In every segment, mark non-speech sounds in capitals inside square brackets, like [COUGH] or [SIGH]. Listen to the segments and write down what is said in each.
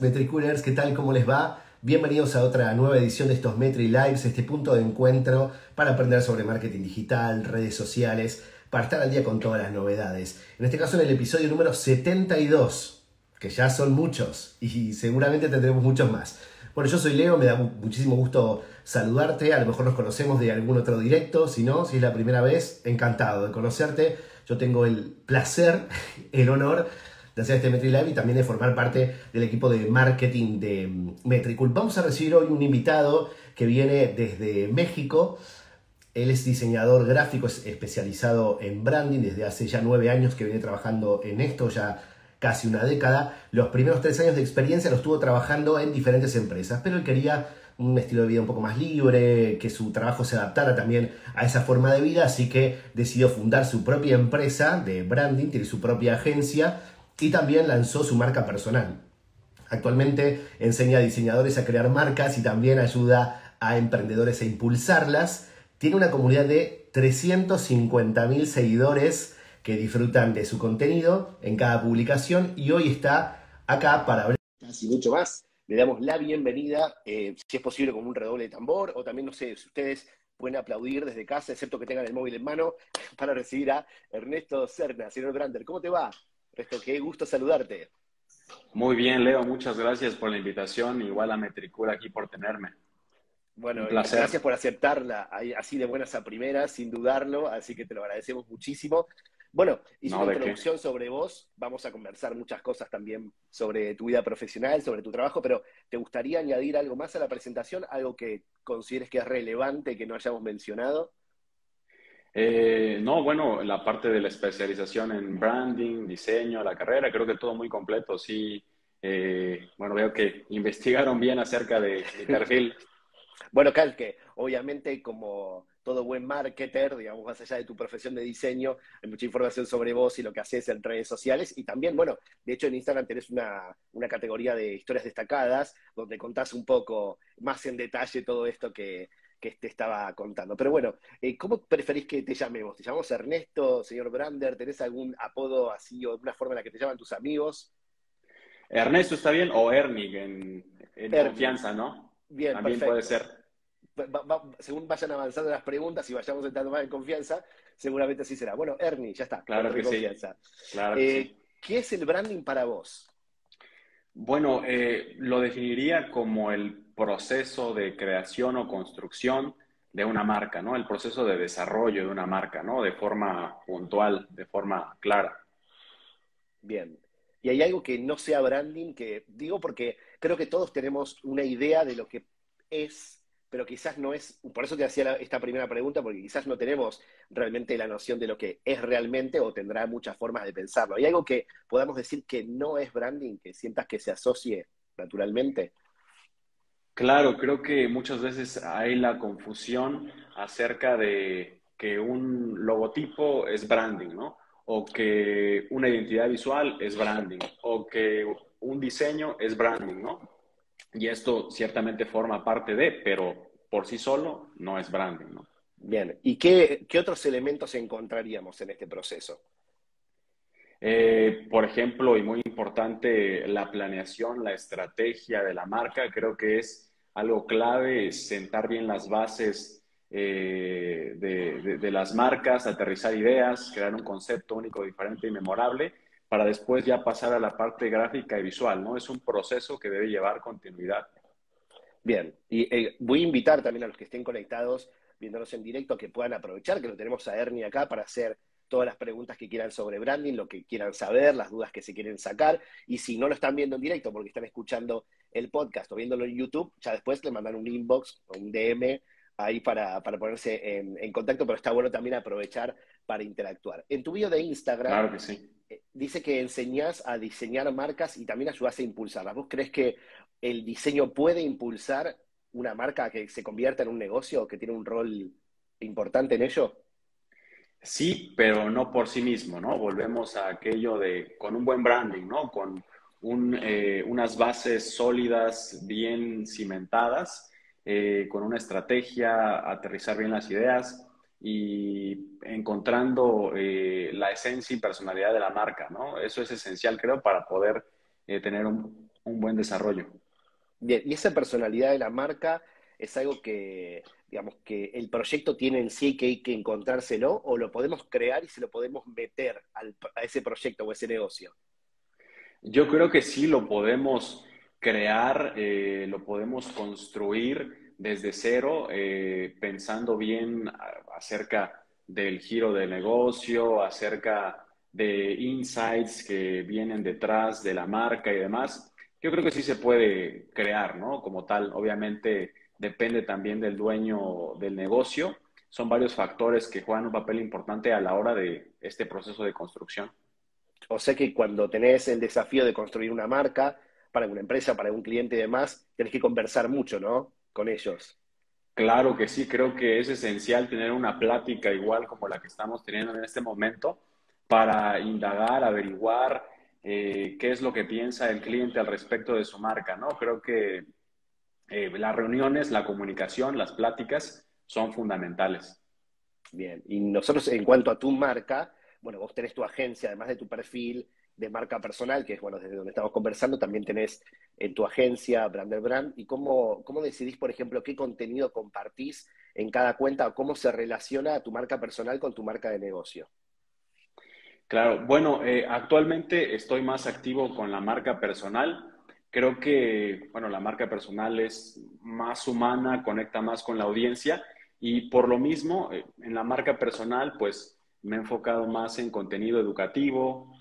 Metricoolers, ¿qué tal? ¿Cómo les va? Bienvenidos a otra nueva edición de estos Metri Lives, este punto de encuentro para aprender sobre marketing digital, redes sociales, para estar al día con todas las novedades. En este caso en el episodio número 72, que ya son muchos y seguramente tendremos muchos más. Bueno, yo soy Leo, me da muchísimo gusto saludarte, a lo mejor nos conocemos de algún otro directo, si no, si es la primera vez, encantado de conocerte. Yo tengo el placer, [LAUGHS] el honor de hacer este MetriLive y también de formar parte del equipo de marketing de mm, Metricool. Vamos a recibir hoy un invitado que viene desde México. Él es diseñador gráfico especializado en branding desde hace ya nueve años que viene trabajando en esto, ya casi una década. Los primeros tres años de experiencia los estuvo trabajando en diferentes empresas, pero él quería un estilo de vida un poco más libre, que su trabajo se adaptara también a esa forma de vida, así que decidió fundar su propia empresa de branding, tiene su propia agencia y también lanzó su marca personal. Actualmente enseña a diseñadores a crear marcas y también ayuda a emprendedores a impulsarlas. Tiene una comunidad de 350.000 seguidores que disfrutan de su contenido en cada publicación y hoy está acá para hablar y mucho más. Le damos la bienvenida, eh, si es posible con un redoble de tambor o también, no sé, si ustedes pueden aplaudir desde casa, excepto que tengan el móvil en mano, [LAUGHS] para recibir a Ernesto Cerna. Señor Brander, ¿cómo te va? Ernesto, qué gusto saludarte. Muy bien, Leo, muchas gracias por la invitación. Igual a Metricura aquí por tenerme. Bueno, gracias por aceptarla así de buenas a primeras, sin dudarlo, así que te lo agradecemos muchísimo. Bueno, hice una introducción sobre vos, vamos a conversar muchas cosas también sobre tu vida profesional, sobre tu trabajo, pero ¿te gustaría añadir algo más a la presentación? ¿Algo que consideres que es relevante que no hayamos mencionado? Eh, no, bueno, la parte de la especialización en branding, diseño, la carrera, creo que todo muy completo. Sí, eh, bueno, veo que investigaron bien acerca de mi perfil. [LAUGHS] bueno, Cal, que obviamente como todo buen marketer, digamos, más allá de tu profesión de diseño, hay mucha información sobre vos y lo que haces en redes sociales. Y también, bueno, de hecho en Instagram tenés una, una categoría de historias destacadas, donde contás un poco más en detalle todo esto que, que te estaba contando. Pero bueno, eh, ¿cómo preferís que te llamemos? ¿Te llamamos Ernesto, señor Brander? ¿Tenés algún apodo así o alguna forma en la que te llaman tus amigos? Ernesto está bien, o Ernig en, confianza, ¿no? Bien, También puede ser. según vayan avanzando las preguntas y vayamos entrando más en confianza, seguramente así será. Bueno, Ernie, ya está. Claro que confianza. sí. Claro eh, ¿Qué es el branding para vos? Bueno, eh, lo definiría como el proceso de creación o construcción de una marca, ¿no? El proceso de desarrollo de una marca, ¿no? De forma puntual, de forma clara. Bien. ¿Y hay algo que no sea branding? Que digo porque creo que todos tenemos una idea de lo que es, pero quizás no es, por eso te hacía esta primera pregunta, porque quizás no tenemos realmente la noción de lo que es realmente o tendrá muchas formas de pensarlo. ¿Hay algo que podamos decir que no es branding, que sientas que se asocie naturalmente? Claro, creo que muchas veces hay la confusión acerca de que un logotipo es branding, ¿no? O que una identidad visual es branding, o que un diseño es branding, ¿no? Y esto ciertamente forma parte de, pero por sí solo no es branding, ¿no? Bien, ¿y qué, otros elementos encontraríamos en este proceso? Eh, por ejemplo, y muy importante, la planeación, la estrategia de la marca, creo que es algo clave es sentar bien las bases eh, de, las marcas, aterrizar ideas, crear un concepto único, diferente y memorable, para después ya pasar a la parte gráfica y visual, ¿no? Es un proceso que debe llevar continuidad. Bien, y eh, voy a invitar también a los que estén conectados, viéndonos en directo, que puedan aprovechar que lo tenemos a Ernie acá para hacer todas las preguntas que quieran sobre branding, lo que quieran saber, las dudas que se quieren sacar. Y si no lo están viendo en directo porque están escuchando el podcast o viéndolo en YouTube, ya después le mandan un inbox o un DM ahí para, ponerse en, contacto, pero está bueno también aprovechar para interactuar. En tu video de Instagram eh, dice que enseñas a diseñar marcas y también ayudas a impulsarlas. ¿Vos crees que el diseño puede impulsar una marca que se convierta en un negocio o que tiene un rol importante en ello? Sí, pero no por sí mismo, ¿no? Volvemos a aquello de con un buen branding, ¿no? Con eh, unas bases sólidas, bien cimentadas, eh, con una estrategia, aterrizar bien las ideas y encontrando eh, la esencia y personalidad de la marca, ¿no? Eso es esencial, creo, para poder tener un, un buen desarrollo. Bien, y esa personalidad de la marca es algo que, digamos, que el proyecto tiene en sí que hay que encontrárselo o lo podemos crear y se lo podemos meter a ese proyecto o ese negocio. Yo creo que sí lo podemos crear, eh, lo podemos construir desde cero, eh, pensando bien acerca del giro del negocio, acerca de insights que vienen detrás de la marca y demás. Yo creo que sí se puede crear, ¿no? Como tal, obviamente depende también del dueño del negocio. Son varios factores que juegan un papel importante a la hora de este proceso de construcción. O sea que cuando tenés el desafío de construir una marca para una empresa, para un cliente y demás, tenés que conversar mucho, ¿no? Con ellos. Claro que sí, creo que es esencial tener una plática igual como la que estamos teniendo en este momento para indagar, averiguar eh, qué es lo que piensa el cliente al respecto de su marca, ¿no? Creo que eh, las reuniones, la comunicación, las pláticas son fundamentales. Bien, y nosotros en cuanto a tu marca, bueno, vos tenés tu agencia, además de tu perfil de marca personal, que es, bueno, desde donde estamos conversando, también tenés en tu agencia Brander Brand, y cómo, cómo decidís, por ejemplo, qué contenido compartís en cada cuenta o cómo se relaciona tu marca personal con tu marca de negocio. Claro, bueno, eh, actualmente estoy más activo con la marca personal. Creo que, bueno, la marca personal es más humana, conecta más con la audiencia y por lo mismo, eh, en la marca personal, pues me he enfocado más en contenido educativo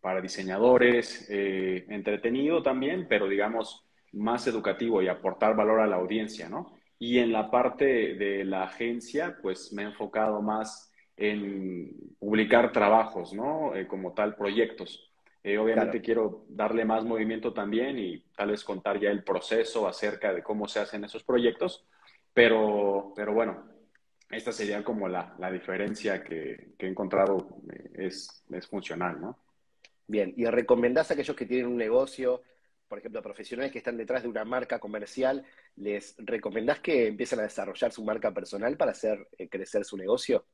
para diseñadores, eh, entretenido también, pero digamos más educativo y aportar valor a la audiencia, ¿no? Y en la parte de la agencia, pues me he enfocado más en publicar trabajos, ¿no? Eh, como tal, proyectos. Eh, obviamente quiero darle más movimiento también y tal vez contar ya el proceso acerca de cómo se hacen esos proyectos, pero, pero bueno, esta sería como la, la diferencia que, que, he encontrado eh, es, es funcional, ¿no? Bien, ¿y recomendás a aquellos que tienen un negocio, por ejemplo, profesionales que están detrás de una marca comercial, les recomendás que empiecen a desarrollar su marca personal para hacer crecer su negocio?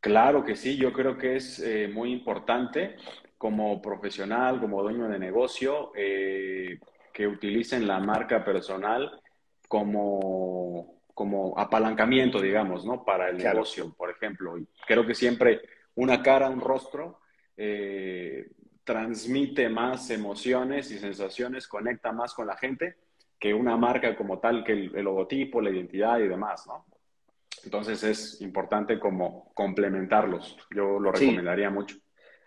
Claro que sí, yo creo que es eh, muy importante como profesional, como dueño de negocio, eh, que utilicen la marca personal como, como apalancamiento, digamos, ¿no? Para el negocio, por ejemplo. Y creo que siempre una cara, un rostro, eh, transmite más emociones y sensaciones, conecta más con la gente que una marca como tal, que el logotipo, la identidad y demás, ¿no? Entonces es importante como complementarlos. Yo lo recomendaría mucho.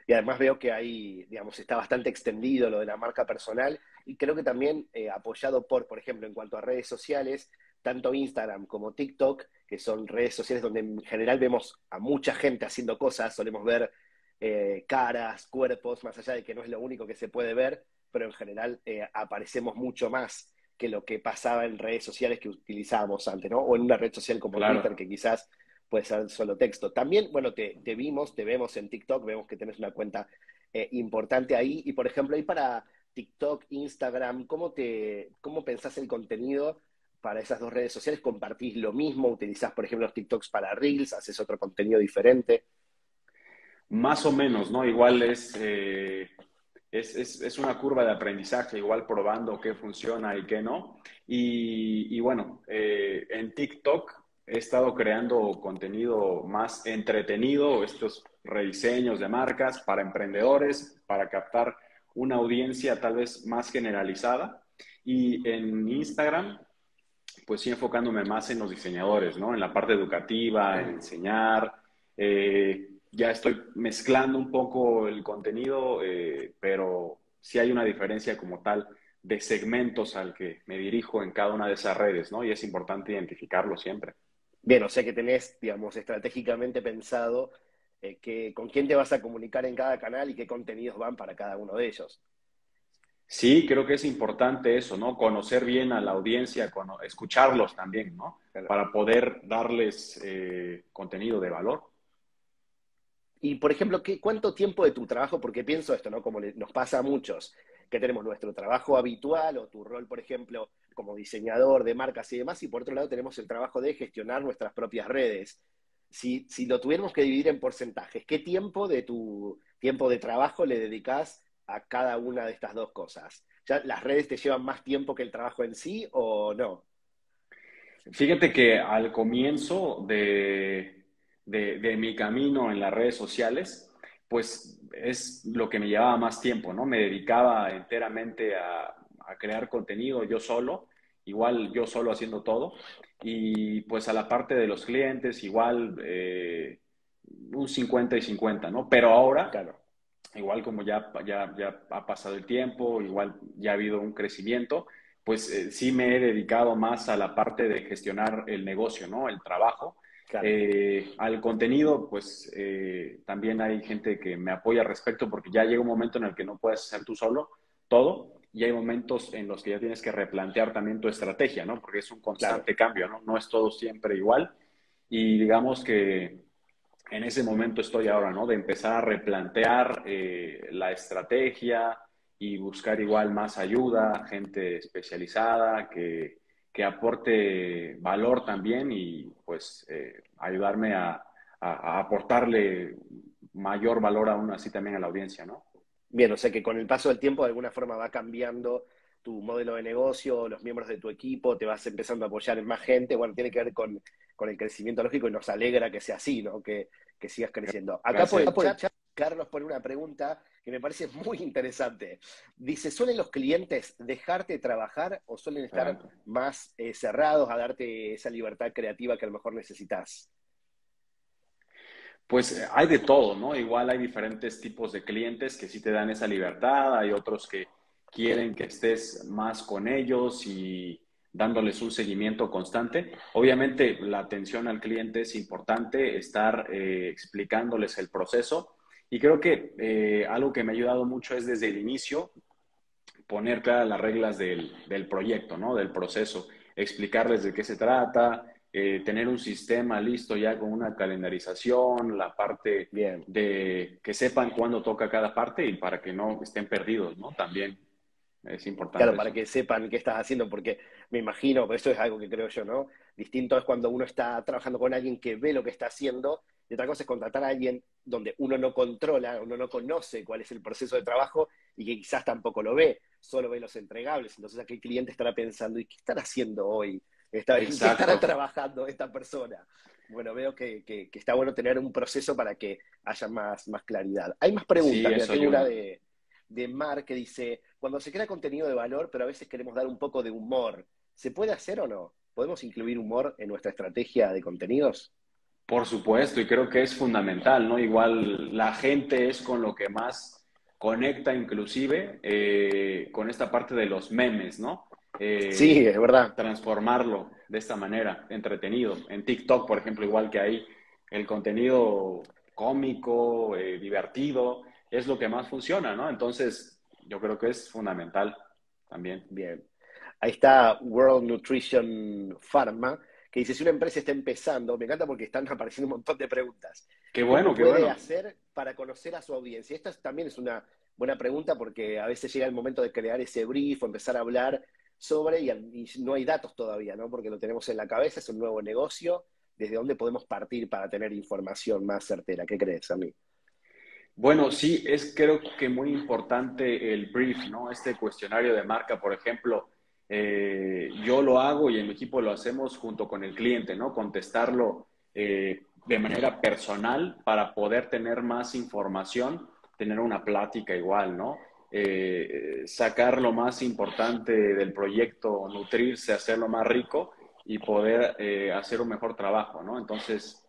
Y además veo que ahí, digamos, está bastante extendido lo de la marca personal y creo que también eh, apoyado por, por ejemplo, en cuanto a redes sociales, tanto Instagram como TikTok, que son redes sociales donde en general vemos a mucha gente haciendo cosas, solemos ver eh, caras, cuerpos, más allá de que no es lo único que se puede ver, pero en general eh, aparecemos mucho más que lo que pasaba en redes sociales que utilizábamos antes, ¿no? O en una red social como Twitter, que quizás puede ser solo texto. También, bueno, te, vimos, te vemos en TikTok, vemos que tenés una cuenta eh, importante ahí. Y, por ejemplo, ahí para TikTok, Instagram, ¿cómo, te, ¿cómo pensás el contenido para esas dos redes sociales? ¿Compartís lo mismo? ¿Utilizás, por ejemplo, los TikToks para Reels? ¿Haces otro contenido diferente? Más o menos, ¿no? Igual es... Eh, es, una curva de aprendizaje, igual probando qué funciona y qué no. Y, bueno, eh, en TikTok he estado creando contenido más entretenido, estos rediseños de marcas para emprendedores, para captar una audiencia tal vez más generalizada. Y en Instagram, pues sí enfocándome más en los diseñadores, ¿no? En la parte educativa, en enseñar. Eh, ya estoy mezclando un poco el contenido, eh, pero sí hay una diferencia como tal de segmentos al que me dirijo en cada una de esas redes, ¿no? Y es importante identificarlo siempre. Bien, o sea que tenés, digamos, estratégicamente pensado eh, que, con quién te vas a comunicar en cada canal y qué contenidos van para cada uno de ellos. Sí, creo que es importante eso, ¿no? Conocer bien a la audiencia, escucharlos también, ¿no? Para poder darles eh, contenido de valor. Y, por ejemplo, ¿qué, ¿cuánto tiempo de tu trabajo? Porque pienso esto, ¿no? Como nos pasa a muchos, que tenemos nuestro trabajo habitual o tu rol, por ejemplo, como diseñador de marcas y demás, y por otro lado tenemos el trabajo de gestionar nuestras propias redes. Si, si lo tuviéramos que dividir en porcentajes, ¿qué tiempo de tu tiempo de trabajo le dedicas a cada una de estas dos cosas? ¿Ya las redes te llevan más tiempo que el trabajo en sí o no? Fíjate que al comienzo de, de, mi camino en las redes sociales, pues es lo que me llevaba más tiempo, ¿no? Me dedicaba enteramente a, crear contenido yo solo, igual yo solo haciendo todo, y pues a la parte de los clientes, igual eh, un 50 y 50, ¿no? Pero ahora, claro. Igual como ya, ya, ya ha pasado el tiempo, igual ya ha habido un crecimiento, pues eh, sí me he dedicado más a la parte de gestionar el negocio, ¿no? El trabajo. Eh, al contenido, pues eh, también hay gente que me apoya al respecto porque ya llega un momento en el que no puedes hacer tú solo todo y hay momentos en los que ya tienes que replantear también tu estrategia, ¿no? Porque es un constante cambio, ¿no? No es todo siempre igual. Y digamos que en ese momento estoy ahora, ¿no? De empezar a replantear la estrategia, y buscar igual más ayuda, gente especializada que, que aporte valor también y pues eh, ayudarme a, a, aportarle mayor valor aún así también a la audiencia, ¿no? Bien, o sea que con el paso del tiempo de alguna forma va cambiando tu modelo de negocio, los miembros de tu equipo, te vas empezando a apoyar en más gente, bueno, tiene que ver con, con el crecimiento lógico y nos alegra que sea así, ¿no? Que, que sigas creciendo. Acá por, el chat, Carlos pone una pregunta que me parece muy interesante. Dice, ¿suelen los clientes dejarte trabajar o suelen estar más eh, cerrados a darte esa libertad creativa que a lo mejor necesitas? Pues eh, hay de todo, ¿no? Igual hay diferentes tipos de clientes que sí te dan esa libertad, hay otros que quieren que estés más con ellos y dándoles un seguimiento constante. Obviamente la atención al cliente es importante, estar eh, explicándoles el proceso y creo que eh, algo que me ha ayudado mucho es desde el inicio poner claras las reglas del, del proyecto, ¿no? Del proceso, explicarles de qué se trata, eh, tener un sistema listo ya con una calendarización, la parte Bien. de que sepan cuándo toca cada parte y para que no estén perdidos, ¿no? También es importante. Claro, para que sepan qué estás haciendo, porque me imagino, eso es algo que creo yo, ¿no? Distinto es cuando uno está trabajando con alguien que ve lo que está haciendo y otra cosa es contratar a alguien donde uno no controla, uno no conoce cuál es el proceso de trabajo y que quizás tampoco lo ve, solo ve los entregables. Entonces aquí el cliente estará pensando, ¿y qué estará haciendo hoy? Está, ¿Qué estará trabajando esta persona? Bueno, veo que, está bueno tener un proceso para que haya más, más claridad. Hay más preguntas. Sí, tengo una de, de Mar que dice, cuando se crea contenido de valor, pero a veces queremos dar un poco de humor, ¿se puede hacer o no? ¿Podemos incluir humor en nuestra estrategia de contenidos? Por supuesto, y creo que es fundamental, ¿no? Igual la gente es con lo que más conecta inclusive eh, con esta parte de los memes, ¿no? Eh, sí, es verdad. Transformarlo de esta manera, entretenido. En TikTok, por ejemplo, igual que ahí, el contenido cómico, eh, divertido, es lo que más funciona, ¿no? Entonces, yo creo que es fundamental también. Bien. Ahí está World Nutrition Pharma, que dice, si una empresa está empezando, me encanta porque están [LAUGHS] apareciendo un montón de preguntas. Qué bueno, qué puede hacer para conocer a su audiencia? Esta también es una buena pregunta porque a veces llega el momento de crear ese brief o empezar a hablar sobre y, no hay datos todavía, ¿no? Porque lo tenemos en la cabeza, es un nuevo negocio. ¿Desde dónde podemos partir para tener información más certera? ¿Qué crees, a mí? Bueno, sí, es creo que muy importante el brief, ¿no? Este cuestionario de marca, por ejemplo, eh, yo lo hago y en mi equipo lo hacemos junto con el cliente, ¿no? Contestarlo eh, de manera personal para poder tener más información, tener una plática igual, ¿no? Eh, sacar lo más importante del proyecto, nutrirse, hacerlo más rico y poder hacer un mejor trabajo, ¿no? Entonces,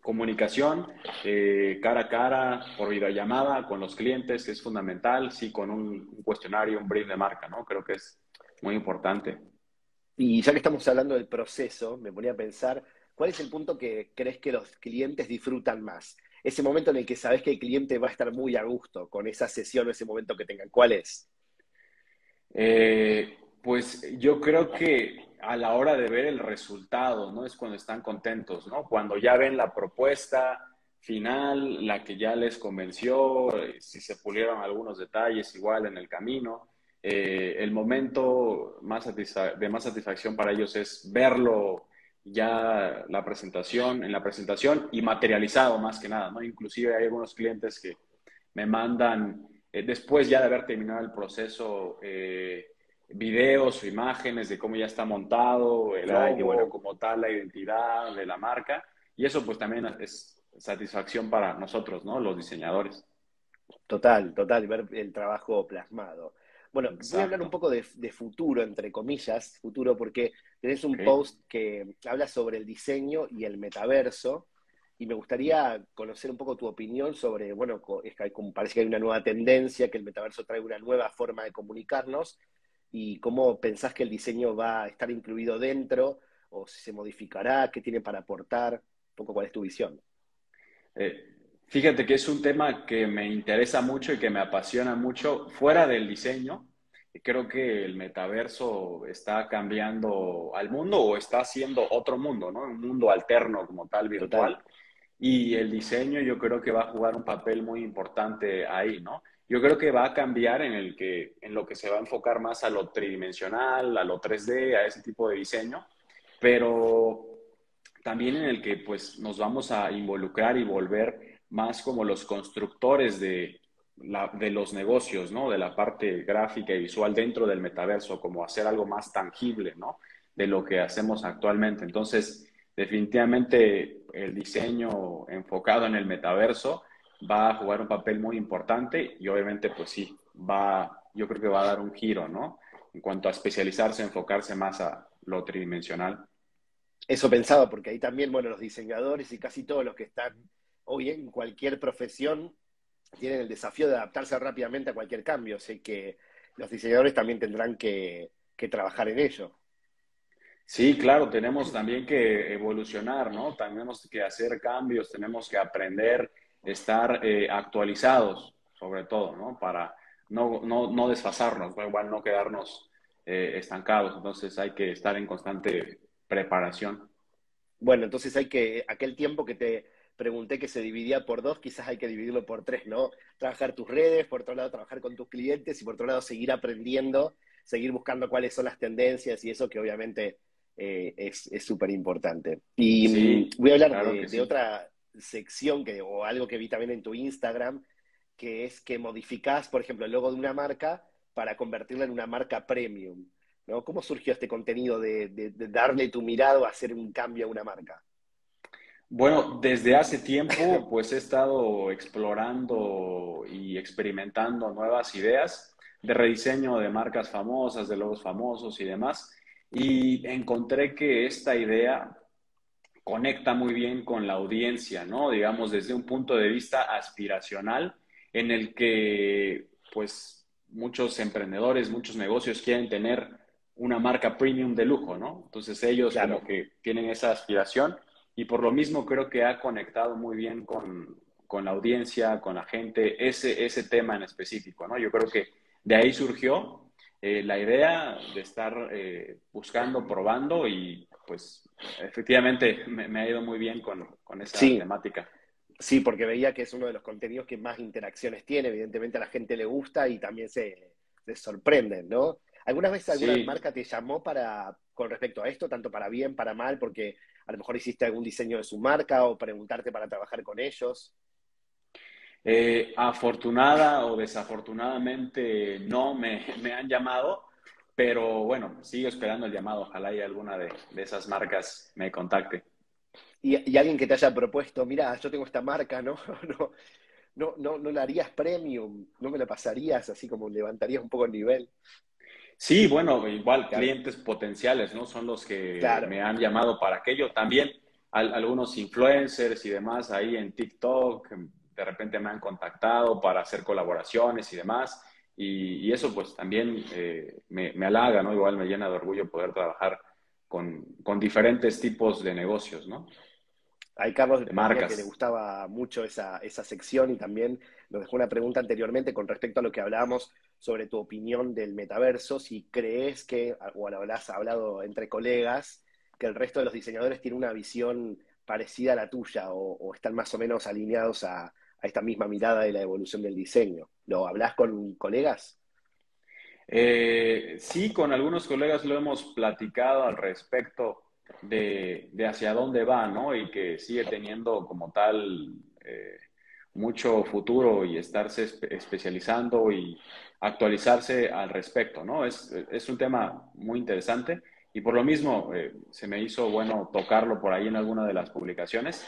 comunicación cara a cara, por videollamada, con los clientes, que es fundamental, sí, con un, un cuestionario, un brief de marca, ¿no? Creo que es muy importante. Y ya que estamos hablando del proceso, me ponía a pensar, ¿cuál es el punto que crees que los clientes disfrutan más? Ese momento en el que sabes que el cliente va a estar muy a gusto con esa sesión o ese momento que tengan. ¿Cuál es? Eh, pues yo creo que a la hora de ver el resultado, ¿no? Es cuando están contentos, ¿no? Cuando ya ven la propuesta final, la que ya les convenció, eh, si se pulieron algunos detalles igual en el camino. Eh, el momento más de más satisfacción para ellos es verlo ya la presentación, en la presentación y materializado más que nada, ¿no? Inclusive hay algunos clientes que me mandan eh, después ya de haber terminado el proceso, eh, videos o imágenes de cómo ya está montado, el logo, bueno. como tal, la identidad de la marca. Y eso pues también es satisfacción para nosotros, ¿no? Los diseñadores. Total, total, ver el trabajo plasmado. Bueno, voy a hablar un poco de, futuro, entre comillas, futuro, porque tenés un post que habla sobre el diseño y el metaverso, y me gustaría conocer un poco tu opinión sobre, bueno, es que parece que hay una nueva tendencia, que el metaverso trae una nueva forma de comunicarnos, y cómo pensás que el diseño va a estar incluido dentro, o si se modificará, qué tiene para aportar, un poco cuál es tu visión. Eh, fíjate que es un tema que me interesa mucho y que me apasiona mucho fuera del diseño. Creo que el metaverso está cambiando al mundo o está haciendo otro mundo, ¿no? Un mundo alterno como tal, virtual. Y el diseño yo creo que va a jugar un papel muy importante ahí, ¿no? Yo creo que va a cambiar en, el que, en lo que se va a enfocar más a lo tridimensional, a lo 3D, a ese tipo de diseño, pero también en el que pues nos vamos a involucrar y volver más como los constructores de, de los negocios, ¿no? De la parte gráfica y visual dentro del metaverso, como hacer algo más tangible, ¿no? De lo que hacemos actualmente. Entonces, definitivamente el diseño enfocado en el metaverso va a jugar un papel muy importante y obviamente, pues sí, va, yo creo que va a dar un giro, ¿no? En cuanto a especializarse, enfocarse más a lo tridimensional. Eso pensaba, porque ahí también, bueno, los diseñadores y casi todos los que están hoy en cualquier profesión tienen el desafío de adaptarse rápidamente a cualquier cambio. Así que los diseñadores también tendrán que, que trabajar en ello. Sí, claro, tenemos también que evolucionar, ¿no? Tenemos que hacer cambios, tenemos que aprender estar eh, actualizados, sobre todo, ¿no? Para no, no, no desfasarnos, igual no quedarnos eh, estancados. Entonces hay que estar en constante preparación. Bueno, entonces hay que, aquel tiempo que te pregunté que se dividía por dos, quizás hay que dividirlo por tres, ¿no? Trabajar tus redes, por otro lado trabajar con tus clientes y por otro lado seguir aprendiendo, seguir buscando cuáles son las tendencias y eso que obviamente eh, es súper importante. Y mm, voy a hablar de, otra, sección que, o algo que vi también en tu Instagram, que es que modificás, por ejemplo, el logo de una marca para convertirla en una marca premium. ¿no? ¿Cómo surgió este contenido de, darle tu mirado a hacer un cambio a una marca? Bueno, desde hace tiempo pues he estado explorando y experimentando nuevas ideas de rediseño de marcas famosas, de logos famosos y demás. Y encontré que esta idea conecta muy bien con la audiencia, ¿no? Digamos, desde un punto de vista aspiracional, en el que, pues, muchos emprendedores, muchos negocios quieren tener una marca premium de lujo, ¿no? Entonces ellos como que tienen esa aspiración y por lo mismo creo que ha conectado muy bien con, la audiencia, con la gente, ese, ese tema en específico, ¿no? Yo creo que de ahí surgió eh, la idea de estar eh, buscando, probando y pues efectivamente me, ha ido muy bien con, esa temática. Sí, porque veía que es uno de los contenidos que más interacciones tiene. Evidentemente a la gente le gusta y también se, se sorprenden, ¿no? ¿Alguna vez alguna marca te llamó para, con respecto a esto, tanto para bien, para mal, porque a lo mejor hiciste algún diseño de su marca o preguntarte para trabajar con ellos? Eh, afortunada o desafortunadamente no me, me han llamado. Pero bueno, sigo esperando el llamado. Ojalá y alguna de, esas marcas me contacte. Y, alguien que te haya propuesto, mira, yo tengo esta marca, ¿no? [LAUGHS] no, no, no, no la harías premium, no me la pasarías, así como levantarías un poco el nivel. Sí, bueno, igual clientes potenciales, ¿no? Son los que me han llamado para aquello. También algunos influencers y demás ahí en TikTok, de repente me han contactado para hacer colaboraciones y demás. Y, eso pues también eh, me, me, halaga, ¿no? Igual me llena de orgullo poder trabajar con, con diferentes tipos de negocios, ¿no? Hay Carlos de marcas. que le gustaba mucho esa, esa sección y también nos dejó una pregunta anteriormente con respecto a lo que hablábamos sobre tu opinión del metaverso, si crees que, o has hablado entre colegas, que el resto de los diseñadores tienen una visión parecida a la tuya o, o están más o menos alineados a, a esta misma mirada de la evolución del diseño. ¿Lo hablas con colegas? Eh, sí, con algunos colegas lo hemos platicado al respecto de, hacia dónde va, ¿no? Y que sigue teniendo como tal eh, mucho futuro y estarse especializando y actualizarse al respecto, ¿no? Es, es un tema muy interesante y por lo mismo eh, se me hizo bueno tocarlo por ahí en alguna de las publicaciones,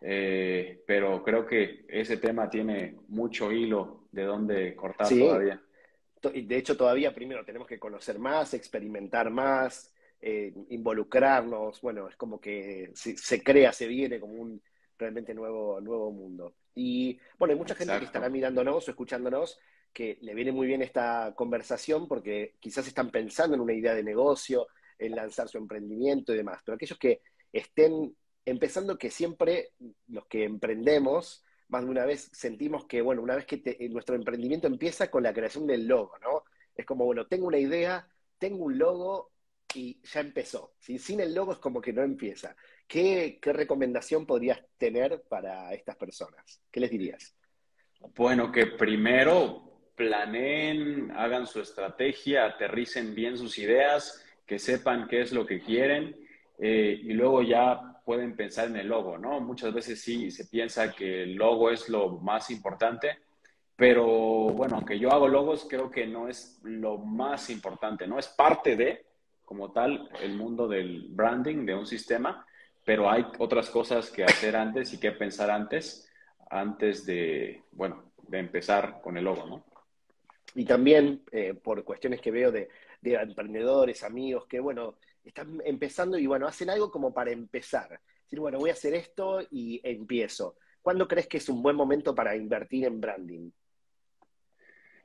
eh, pero creo que ese tema tiene mucho hilo de dónde cortar todavía. De hecho, todavía primero tenemos que conocer más, experimentar más, eh, involucrarnos. Bueno, es como que se, se, crea, se viene como un realmente nuevo, nuevo mundo. Y bueno, hay mucha gente que estará mirándonos o escuchándonos que le viene muy bien esta conversación porque quizás están pensando en una idea de negocio, en lanzar su emprendimiento y demás. Pero aquellos que estén empezando, que siempre los que emprendemos, más de una vez sentimos que, bueno, una vez que nuestro emprendimiento empieza con la creación del logo, ¿no? Es como, bueno, tengo una idea, tengo un logo y ya empezó. Sin el logo es como que no empieza. ¿Qué, ¿Qué recomendación podrías tener para estas personas? ¿Qué les dirías? Bueno, que primero planeen, hagan su estrategia, aterricen bien sus ideas, que sepan qué es lo que quieren eh, y luego ya pueden pensar en el logo, ¿no? Muchas veces sí se piensa que el logo es lo más importante, pero bueno, aunque yo hago logos, creo que no es lo más importante, ¿no? Es parte de, como tal, el mundo del branding de un sistema, pero hay otras cosas que hacer antes y que pensar antes, antes de, bueno, de empezar con el logo, ¿no? Y también, eh, por cuestiones que veo de de emprendedores, amigos, que bueno, están empezando y bueno, hacen algo como para empezar. Decir, bueno, voy a hacer esto y empiezo. ¿Cuándo crees que es un buen momento para invertir en branding?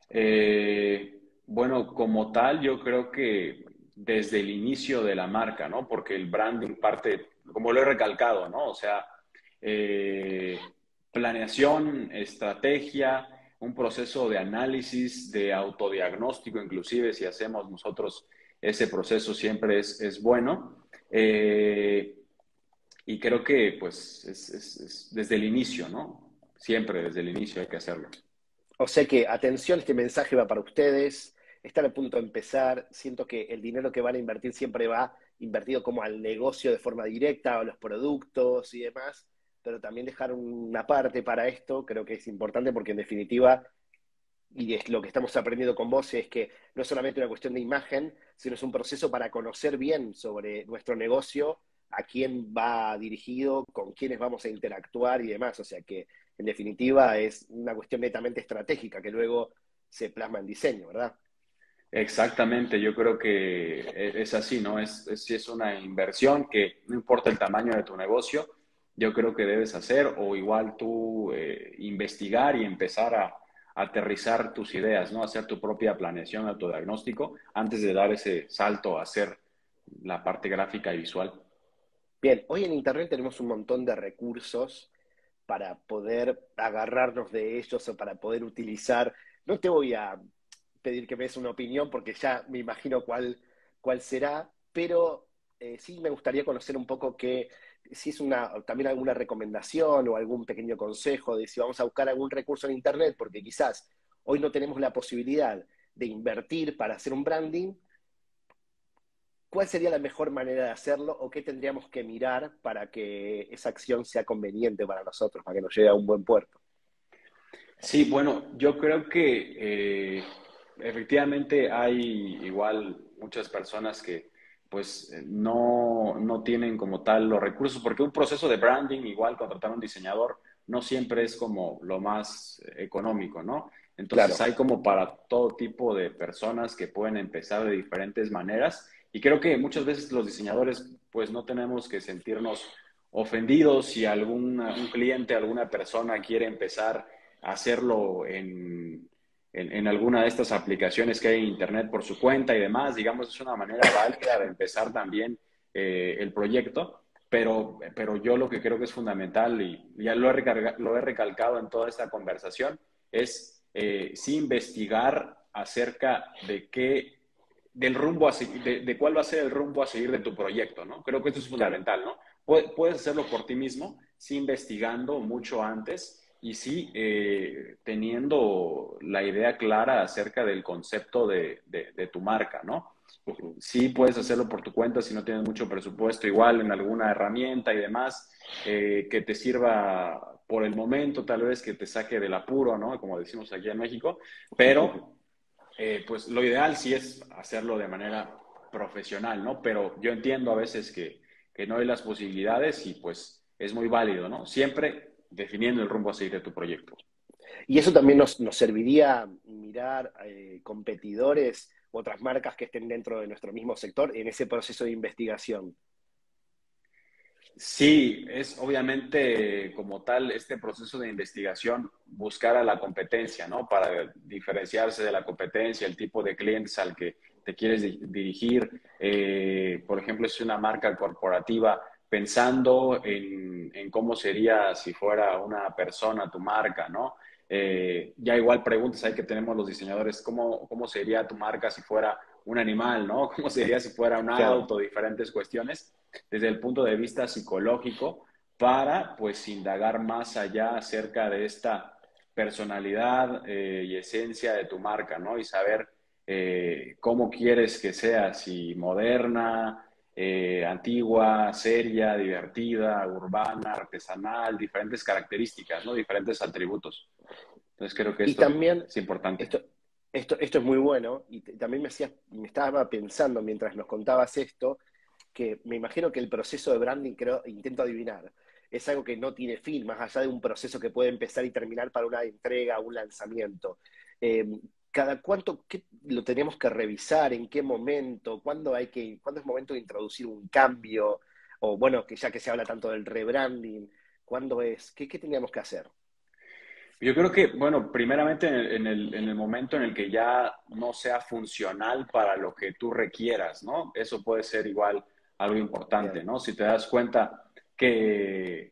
Eh, bueno, como tal, yo creo que desde el inicio de la marca, ¿no? Porque el branding parte, como lo he recalcado, ¿no? O sea, eh, planeación, estrategia, un proceso de análisis, de autodiagnóstico, inclusive si hacemos nosotros ese proceso siempre es, bueno. Eh, y creo que pues es, desde el inicio, ¿no? Siempre desde el inicio hay que hacerlo. O sea que, atención, este mensaje va para ustedes, están a punto de empezar, siento que el dinero que van a invertir siempre va invertido como al negocio de forma directa, a los productos y demás pero también dejar una parte para esto creo que es importante porque en definitiva, y es lo que estamos aprendiendo con vos, es que no es solamente una cuestión de imagen, sino es un proceso para conocer bien sobre nuestro negocio, a quién va dirigido, con quiénes vamos a interactuar y demás. O sea que, en definitiva, es una cuestión netamente estratégica que luego se plasma en diseño, ¿verdad? Exactamente, yo creo que es así, ¿no? Es, es, es una inversión que no importa el tamaño de tu negocio, yo creo que debes hacer o igual tú eh, investigar y empezar a, aterrizar tus ideas, ¿no? Hacer tu propia planeación, autodiagnóstico, antes de dar ese salto a hacer la parte gráfica y visual. Bien, hoy en Internet tenemos un montón de recursos para poder agarrarnos de ellos o para poder utilizar. No te voy a pedir que me des una opinión porque ya me imagino cuál, cuál será, pero eh, sí me gustaría conocer un poco qué, si es una, también alguna recomendación o algún pequeño consejo de si vamos a buscar algún recurso en Internet, porque quizás hoy no tenemos la posibilidad de invertir para hacer un branding, ¿cuál sería la mejor manera de hacerlo o qué tendríamos que mirar para que esa acción sea conveniente para nosotros, para que nos llegue a un buen puerto? Sí, bueno, yo creo que eh, efectivamente hay igual muchas personas que pues eh, no, no tienen como tal los recursos, porque un proceso de branding, igual contratar a un diseñador, no siempre es como lo más económico, ¿no? Entonces hay como para todo tipo de personas que pueden empezar de diferentes maneras y creo que muchas veces los diseñadores pues no tenemos que sentirnos ofendidos si algún un cliente, alguna persona quiere empezar a hacerlo en, en, alguna de estas aplicaciones que hay en Internet por su cuenta y demás. Digamos, es una manera válida de empezar también eh, el proyecto, pero, pero yo lo que creo que es fundamental, y ya lo he, lo he recalcado en toda esta conversación, es eh, sí investigar acerca de qué, del rumbo a de, de, cuál va a ser el rumbo a seguir de tu proyecto, ¿no? Creo que esto es fundamental, ¿no? Puedes hacerlo por ti mismo, sí investigando mucho antes y sí, eh, teniendo la idea clara acerca del concepto de, de, tu marca, ¿no? Sí puedes hacerlo por tu cuenta si no tienes mucho presupuesto, igual en alguna herramienta y demás, eh, que te sirva por el momento, tal vez que te saque del apuro, ¿no? Como decimos aquí en México, pero eh, pues lo ideal sí es hacerlo de manera profesional, ¿no? Pero yo entiendo a veces que, que no hay las posibilidades y pues es muy válido, ¿no? Siempre definiendo el rumbo a seguir de tu proyecto. Y eso también nos, nos serviría mirar eh, competidores u otras marcas que estén dentro de nuestro mismo sector en ese proceso de investigación. Sí, es obviamente como tal este proceso de investigación buscar a la competencia, ¿no? Para diferenciarse de la competencia, el tipo de clientes al que te quieres dirigir. Eh, por ejemplo, es una marca corporativa pensando en, cómo sería si fuera una persona tu marca, ¿no? Eh, ya igual preguntas ahí que tenemos los diseñadores, ¿cómo, ¿cómo sería tu marca si fuera un animal, ¿no? [LAUGHS] ¿Cómo sería si fuera un auto? Diferentes cuestiones desde el punto de vista psicológico para, pues, indagar más allá acerca de esta personalidad eh, y esencia de tu marca, ¿no? Y saber eh, cómo quieres que sea, si moderna, eh, antigua, seria, divertida, urbana, artesanal, diferentes características, ¿no? Diferentes atributos. Entonces creo que esto también, es importante. Esto, esto, esto, es muy bueno y también me, me estaba pensando mientras nos contabas esto, que me imagino que el proceso de branding, creo, intento adivinar, es algo que no tiene fin, más allá de un proceso que puede empezar y terminar para una entrega, un lanzamiento. Eh, cada cuánto lo tenemos que revisar, en qué momento, cuándo hay que, cuándo es momento de introducir un cambio, o bueno, que ya que se habla tanto del rebranding, ¿cuándo es? ¿Qué, qué teníamos que hacer? Yo creo que, bueno, primeramente en el, en el, momento en el que ya no sea funcional para lo que tú requieras, ¿no? Eso puede ser igual algo importante, ¿no? Si te das cuenta que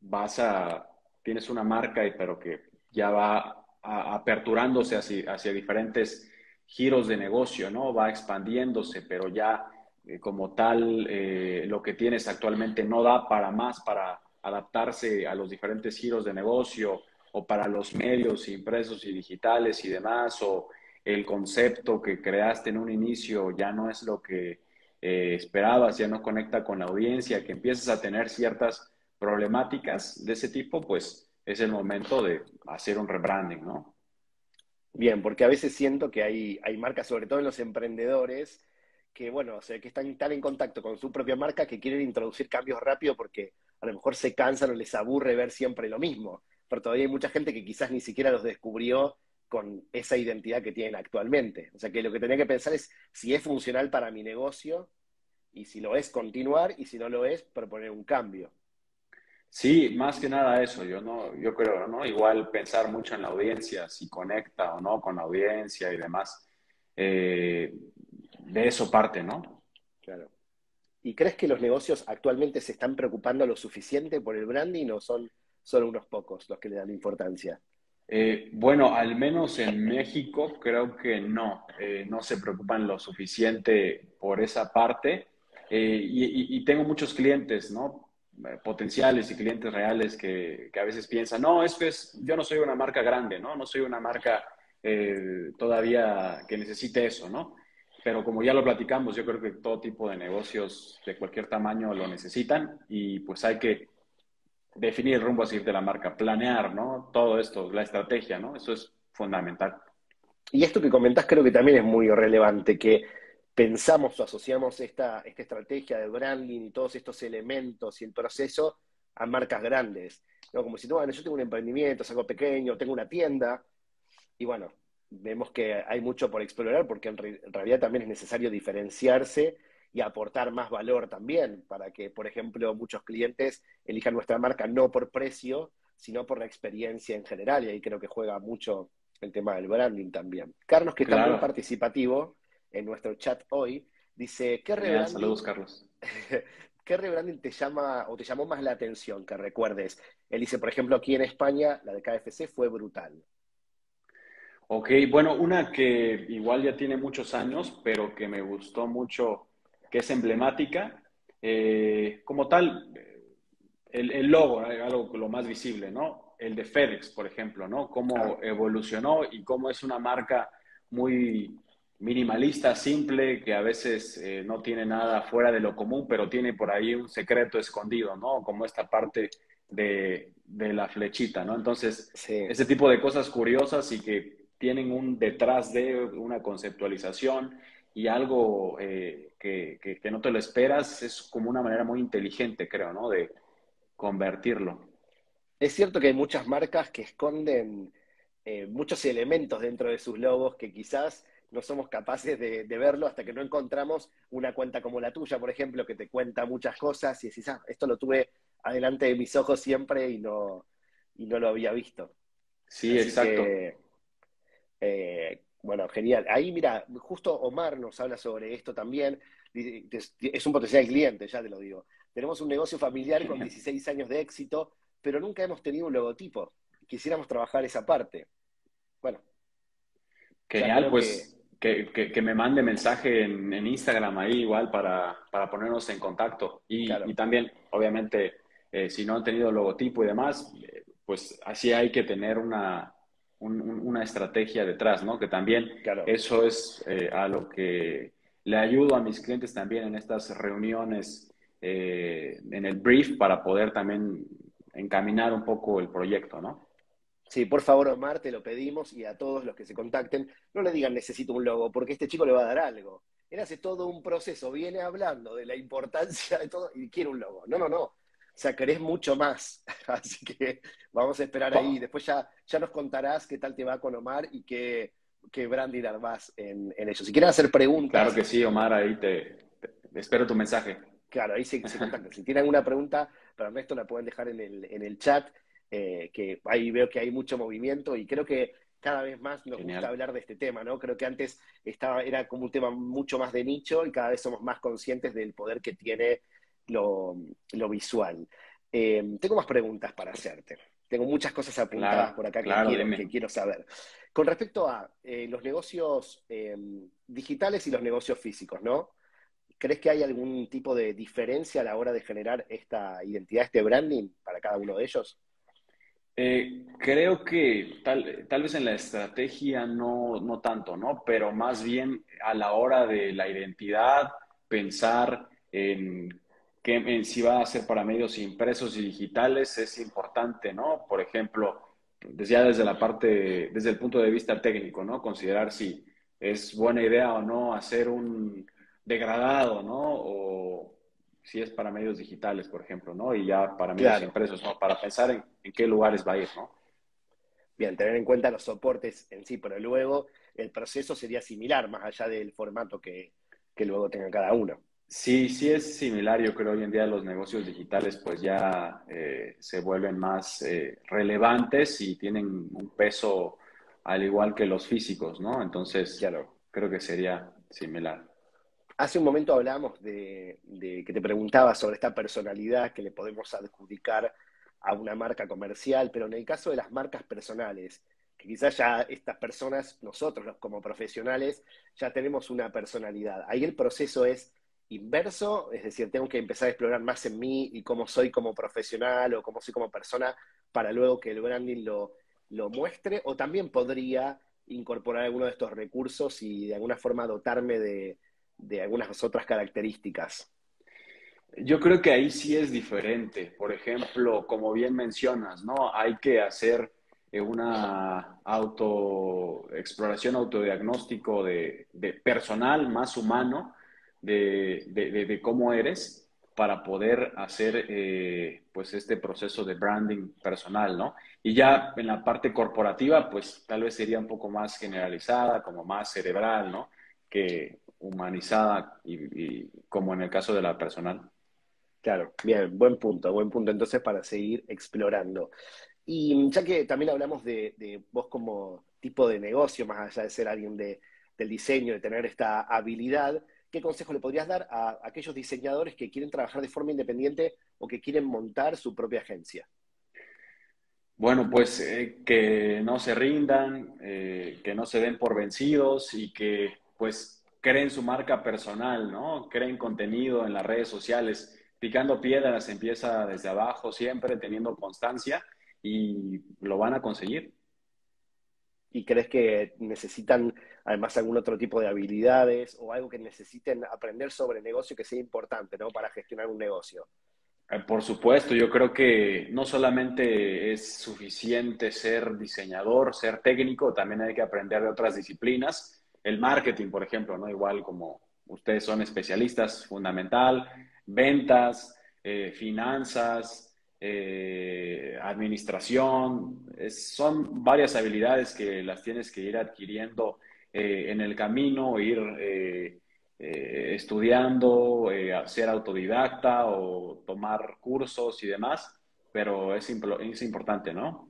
vas a, tienes una marca, y pero que ya va aperturándose hacia, diferentes giros de negocio, ¿no? Va expandiéndose, pero ya eh, como tal eh, lo que tienes actualmente no da para más para adaptarse a los diferentes giros de negocio o para los medios impresos y digitales y demás, o el concepto que creaste en un inicio ya no es lo que eh, esperabas, ya no conecta con la audiencia, que empiezas a tener ciertas problemáticas de ese tipo, pues es el momento de hacer un rebranding, ¿no? Bien, porque a veces siento que hay, hay marcas, sobre todo en los emprendedores, que bueno, o sea, que están tan en contacto con su propia marca que quieren introducir cambios rápido porque a lo mejor se cansan o les aburre ver siempre lo mismo. Pero todavía hay mucha gente que quizás ni siquiera los descubrió con esa identidad que tienen actualmente. O sea que lo que tenía que pensar es si es funcional para mi negocio y si lo es, continuar y si no lo es, proponer un cambio. Sí, más que nada eso, yo no, yo creo, ¿no? Igual pensar mucho en la audiencia, si conecta o no con la audiencia y demás. Eh, de eso parte, ¿no? Claro. ¿Y crees que los negocios actualmente se están preocupando lo suficiente por el branding o son solo unos pocos los que le dan importancia? Eh, bueno, al menos en México creo que no, eh, no se preocupan lo suficiente por esa parte. y, tengo muchos clientes, ¿no? Eh, potenciales y clientes reales que, a veces piensan, no, es que es, yo no soy una marca grande, ¿no? No soy una marca eh, todavía que necesite eso, ¿no? Pero como ya lo platicamos, yo creo que todo tipo de negocios de cualquier tamaño lo necesitan y pues hay que definir el rumbo a seguir de la marca, planear, ¿no? Todo esto, la estrategia, ¿no? Eso es fundamental. Y esto que comentás creo que también es muy relevante, que pensamos o asociamos esta, esta estrategia de branding y todos estos elementos y el proceso a marcas grandes. Como si, bueno, yo tengo un emprendimiento, es algo pequeño, tengo una tienda, y bueno, vemos que hay mucho por explorar porque en, realidad también es necesario diferenciarse y aportar más valor también para que, por ejemplo, muchos clientes elijan nuestra marca no por precio, sino por la experiencia en general, y ahí creo que juega mucho el tema del branding también. Carlos, que está muy participativo, en nuestro chat hoy, dice, ¿qué rebranding, saludos, Carlos. [LAUGHS] ¿qué rebranding te llama o te llamó más la atención que recuerdes? Él dice, por ejemplo, aquí en España, la de KFC fue brutal. Ok, bueno, una que igual ya tiene muchos años, pero que me gustó mucho, que es emblemática. Eh, como tal, el, el logo, algo lo más visible, ¿no? el de FedEx, por ejemplo, ¿no? Cómo evolucionó y cómo es una marca muy minimalista, simple, que a veces eh, no tiene nada fuera de lo común, pero tiene por ahí un secreto escondido, ¿no? Como esta parte de, la flechita, ¿no? Entonces, ese tipo de cosas curiosas y que tienen un detrás de una conceptualización y algo eh, que, que, no te lo esperas, es como una manera muy inteligente, creo, ¿no? De convertirlo. Es cierto que hay muchas marcas que esconden eh, muchos elementos dentro de sus logos que quizás no somos capaces de, verlo hasta que no encontramos una cuenta como la tuya, por ejemplo, que te cuenta muchas cosas y decís, ah, esto lo tuve adelante de mis ojos siempre y no, y no lo había visto. Sí, exacto. Eh, bueno, genial. Ahí, mira, justo Omar nos habla sobre esto también. Es un potencial cliente, ya te lo digo. Tenemos un negocio familiar con 16 años de éxito, pero nunca hemos tenido un logotipo. Quisiéramos trabajar esa parte. Bueno. Genial, pues que, me mande mensaje en, Instagram ahí igual para, ponernos en contacto. Y, también, obviamente, eh, si no han tenido logotipo y demás, eh, pues así hay que tener una, una estrategia detrás, ¿no? Que también eso es eh, a lo que le ayudo a mis clientes también en estas reuniones, en el brief, para poder también encaminar un poco el proyecto, ¿no? Sí, por favor, Omar, te lo pedimos y a todos los que se contacten, no le digan necesito un logo, porque este chico le va a dar algo. Él hace todo un proceso, viene hablando de la importancia de todo y quiere un logo. No, no, no. O sea, querés mucho más. [LAUGHS] Así que vamos a esperar ahí. Después ya, ya nos contarás qué tal te va con Omar y qué, qué branding armás en, en ello. Si quieren hacer preguntas. Claro que sí, Omar, ahí te, espero tu mensaje. Claro, ahí se, se [LAUGHS] contactan. si tienen alguna pregunta para Ernesto, la pueden dejar en el, en el chat eh, que ahí veo que hay mucho movimiento y creo que cada vez más nos gusta hablar de este tema, ¿no? Creo que antes estaba, era como un tema mucho más de nicho y cada vez somos más conscientes del poder que tiene lo, visual. Eh, tengo más preguntas para hacerte. Tengo muchas cosas apuntadas por acá que, quiero, saber. Con respecto a eh, los negocios digitales y los negocios físicos, ¿no? ¿Crees que hay algún tipo de diferencia a la hora de generar esta identidad, este branding para cada uno de ellos? Eh, creo que tal, tal, vez en la estrategia no, no tanto, ¿no? Pero más bien a la hora de la identidad, pensar en, que, si va a ser para medios impresos y digitales es importante, ¿no? Por ejemplo, ya desde la parte, desde el punto de vista técnico, ¿no? Considerar si es buena idea o no hacer un degradado, ¿no? Si es para medios digitales, por ejemplo, ¿no? Y ya para medios impresos, ¿no? Para pensar en, qué lugares va a ir, ¿no? Bien, tener en cuenta los soportes en sí, pero luego el proceso sería similar, más allá del formato que, luego tenga cada uno. Sí, sí es similar. Yo creo hoy en día los negocios digitales pues ya eh, se vuelven más eh, relevantes y tienen un peso al igual que los físicos, ¿no? Entonces, claro. creo que sería similar. Hace un momento hablábamos de, que te preguntaba sobre esta personalidad que le podemos adjudicar a una marca comercial, pero en el caso de las marcas personales, que quizás ya estas personas, nosotros como profesionales, ya tenemos una personalidad. Ahí el proceso es inverso, es decir, tengo que empezar a explorar más en mí y cómo soy como profesional o cómo soy como persona para luego que el branding lo, lo muestre, o también podría incorporar alguno de estos recursos y de alguna forma dotarme de, de algunas otras características? Yo creo que ahí sí es diferente. Por ejemplo, como bien mencionas, ¿no? Hay que hacer eh, una autoexploración, autodiagnóstico de, personal más humano de, cómo eres para poder hacer eh, pues este proceso de branding personal, ¿no? Y ya en la parte corporativa, pues tal vez sería un poco más generalizada, como más cerebral, ¿no? Que humanizada y, como en el caso de la personal. Claro, bien, buen punto, buen punto entonces para seguir explorando. Y ya que también hablamos de, vos como tipo de negocio, más allá de ser alguien de, del diseño, de tener esta habilidad, ¿qué consejo le podrías dar a aquellos diseñadores que quieren trabajar de forma independiente o que quieren montar su propia agencia? Bueno, pues eh, que no se rindan, eh, que no se den por vencidos y que pues creen su marca personal, ¿no? Creen contenido en las redes sociales. Picando piedras empieza desde abajo siempre, teniendo constancia y lo van a conseguir. ¿Y crees que necesitan además algún otro tipo de habilidades o algo que necesiten aprender sobre negocio que sea importante ¿no? para gestionar un negocio? Eh, por supuesto, yo creo que no solamente es suficiente ser diseñador, ser técnico, también hay que aprender de otras disciplinas. El marketing, por ejemplo, ¿no? Igual como ustedes son especialistas, fundamental, ventas, eh, finanzas, eh, administración, son varias habilidades que las tienes que ir adquiriendo eh, en el camino, ir estudiando, ser autodidacta o tomar cursos y demás, pero es, es importante, ¿no?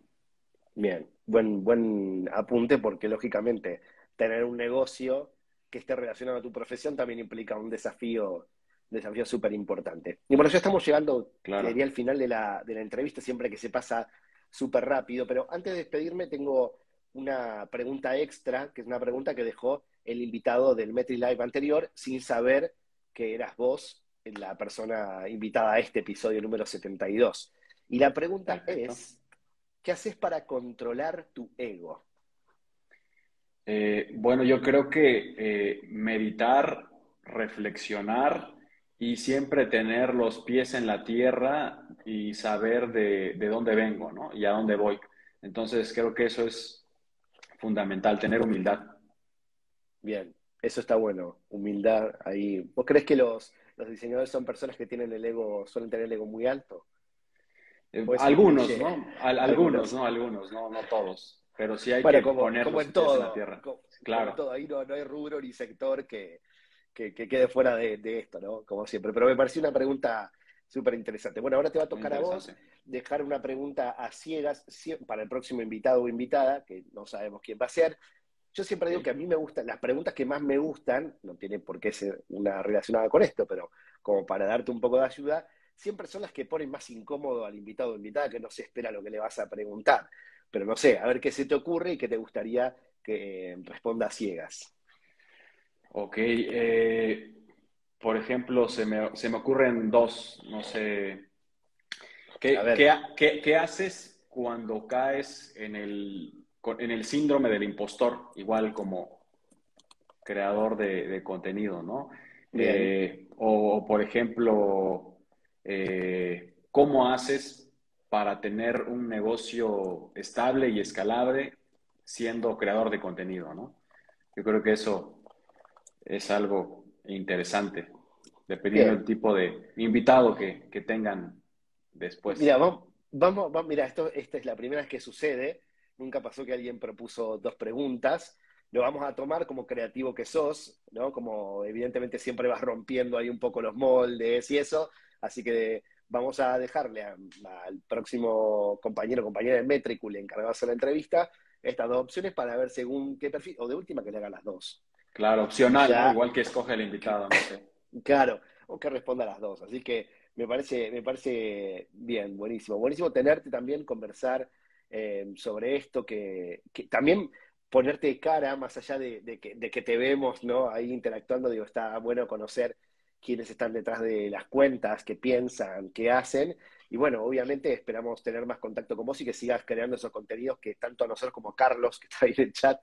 Bien, buen, buen apunte porque lógicamente tener un negocio que esté relacionado a tu profesión también implica un desafío desafío súper importante. Y bueno, ya estamos llegando, claro. al final de la, de la entrevista, siempre que se pasa súper rápido, pero antes de despedirme tengo una pregunta extra, que es una pregunta que dejó el invitado del Metri Live anterior, sin saber que eras vos la persona invitada a este episodio número 72. Y la pregunta es, ¿qué haces para controlar tu ego? Eh, bueno, yo creo que eh, meditar, reflexionar y siempre tener los pies en la tierra y saber de, dónde vengo, ¿no? Y a dónde voy. Entonces creo que eso es fundamental, tener humildad. Bien, eso está bueno, humildad ahí. ¿Vos crees que los, diseñadores son personas que tienen el ego, suelen tener el ego muy alto? Eh, algunos, ¿no? algunos, ¿no? Algunos, no, no todos. Pero sí hay que poner los pies en la tierra. claro. todo. Ahí no hay rubro ni sector que, que, quede fuera de, esto, ¿no? Como siempre. Pero me pareció una pregunta súper interesante. Bueno, ahora te va a tocar a vos dejar una pregunta a ciegas para el próximo invitado o invitada, que no sabemos quién va a ser. Yo siempre digo que a mí me gustan, las preguntas que más me gustan, no tiene por qué ser una relacionada con esto, pero como para darte un poco de ayuda, siempre son las que ponen más incómodo al invitado o invitada que no se espera lo que le vas a preguntar. Pero no sé, a ver qué se te ocurre y qué te gustaría que responda a ciegas. Ok, eh, por ejemplo, se me, se me, ocurren dos, no sé. ¿Qué, ¿qué, qué, haces cuando caes en el, en el síndrome del impostor, igual como creador de, contenido, ¿no? Eh, o, por ejemplo, eh, ¿cómo haces para tener un negocio estable y escalable siendo creador de contenido, ¿no? Yo creo que eso es algo interesante, dependiendo del tipo de invitado que, tengan después. Mira, vamos, vamos, mira, esto, esta es la primera vez que sucede. Nunca pasó que alguien propuso dos preguntas. Lo vamos a tomar como creativo que sos, ¿no? Como evidentemente siempre vas rompiendo ahí un poco los moldes y eso. Así que vamos a dejarle al próximo compañero o compañera de Metricul encargado de hacer la entrevista estas dos opciones para ver según qué perfil, o de última que le haga las dos. Claro, opcional, igual que escoge el invitado, no sé. Claro, o que responda a las dos. Así que me parece, me parece bien, buenísimo. Buenísimo tenerte también, conversar eh, sobre esto, que, también ponerte cara, más allá de, que, de, que, te vemos ¿no? ahí interactuando, digo, está bueno conocer quiénes están detrás de las cuentas, qué piensan, qué hacen. Y bueno, obviamente esperamos tener más contacto con vos y que sigas creando esos contenidos que tanto a nosotros como a Carlos, que está ahí en el chat,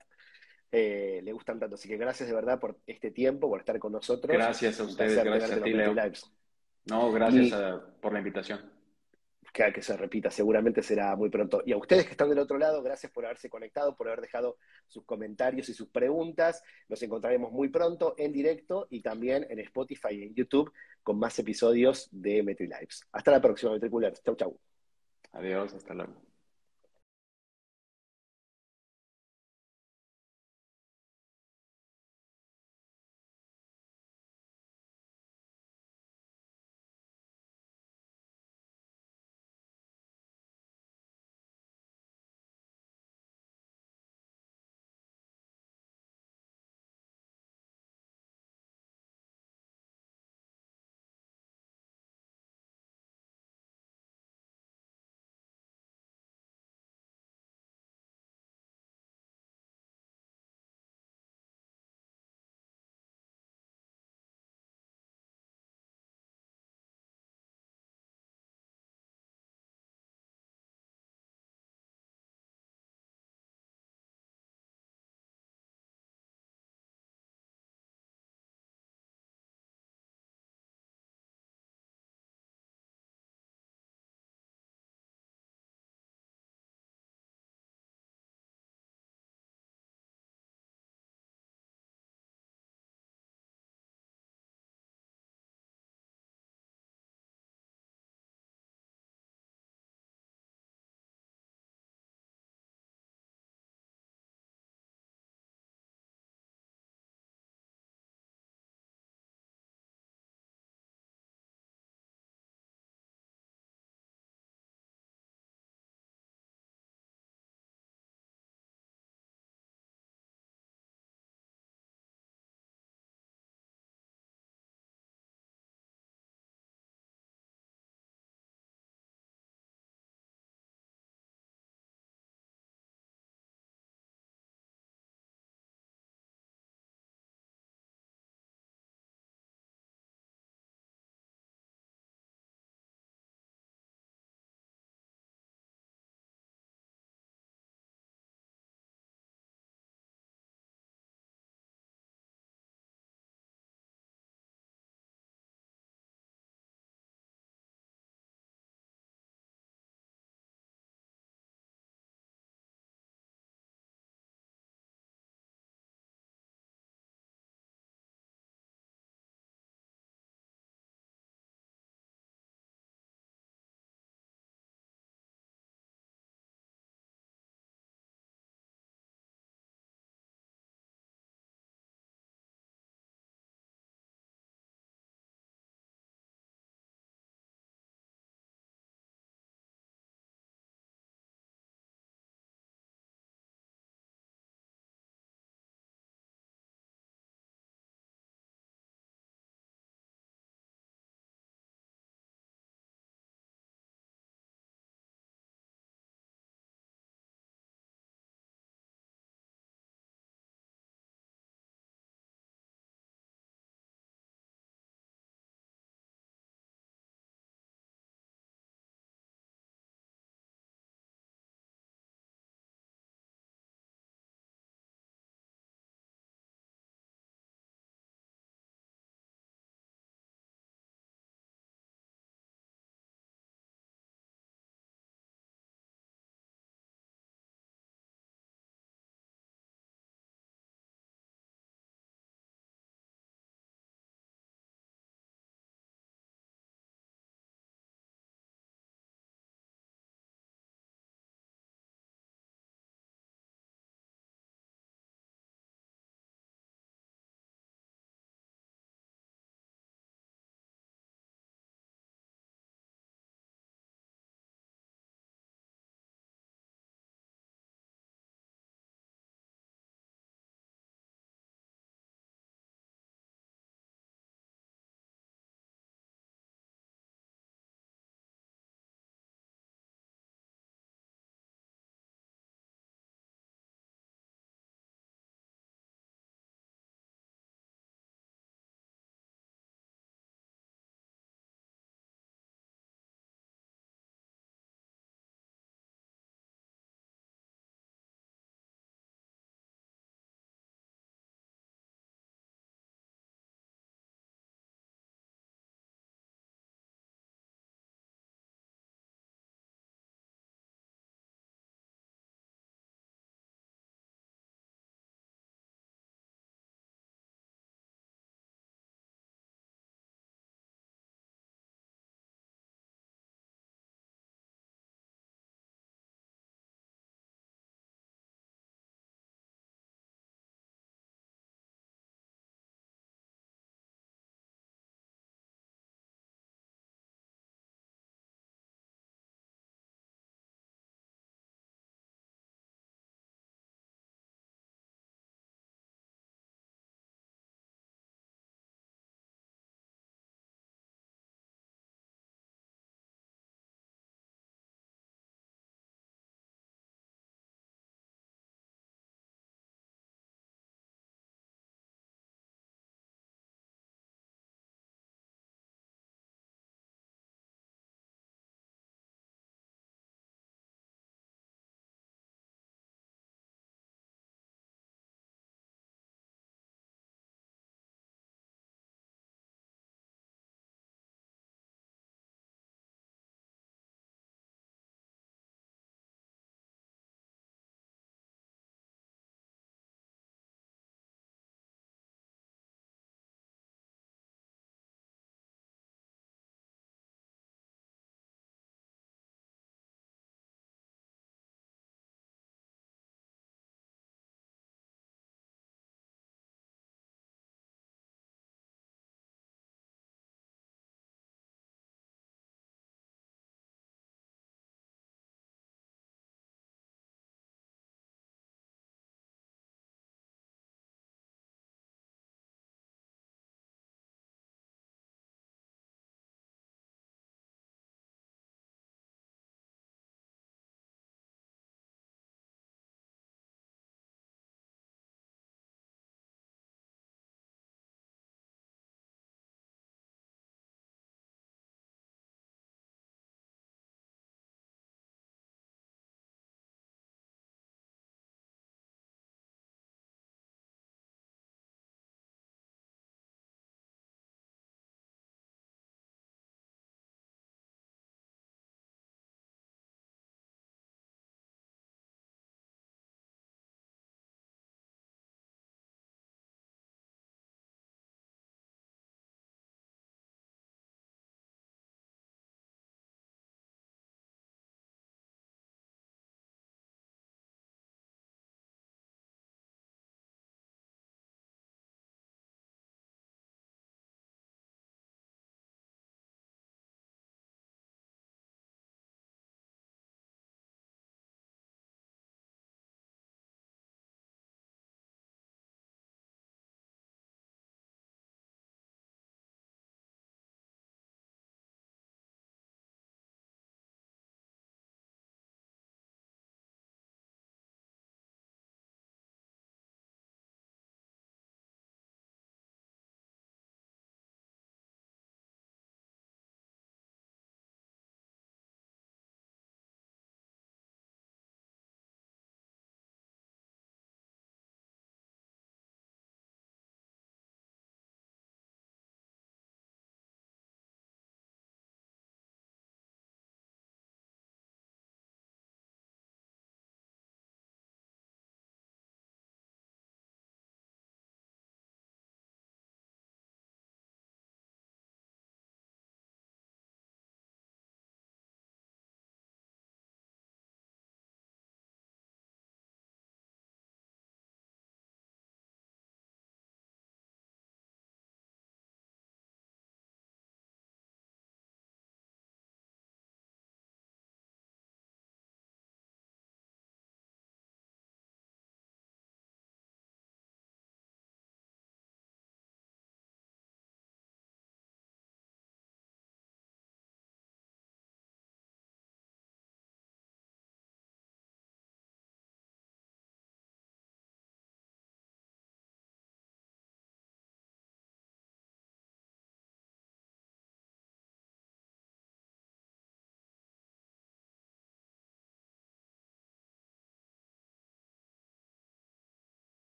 eh, le gustan tanto. Así que gracias de verdad por este tiempo, por estar con nosotros. Gracias a ustedes, gracias a ti, Leo. No, gracias por la invitación. Que, que se repita, seguramente será muy pronto. Y a ustedes que están del otro lado, gracias por haberse conectado, por haber dejado sus comentarios y sus preguntas. Nos encontraremos muy pronto en directo y también en Spotify y en YouTube con más episodios de MetriLives. Hasta la próxima, Metriculars. Chau, chau. Adiós, hasta luego.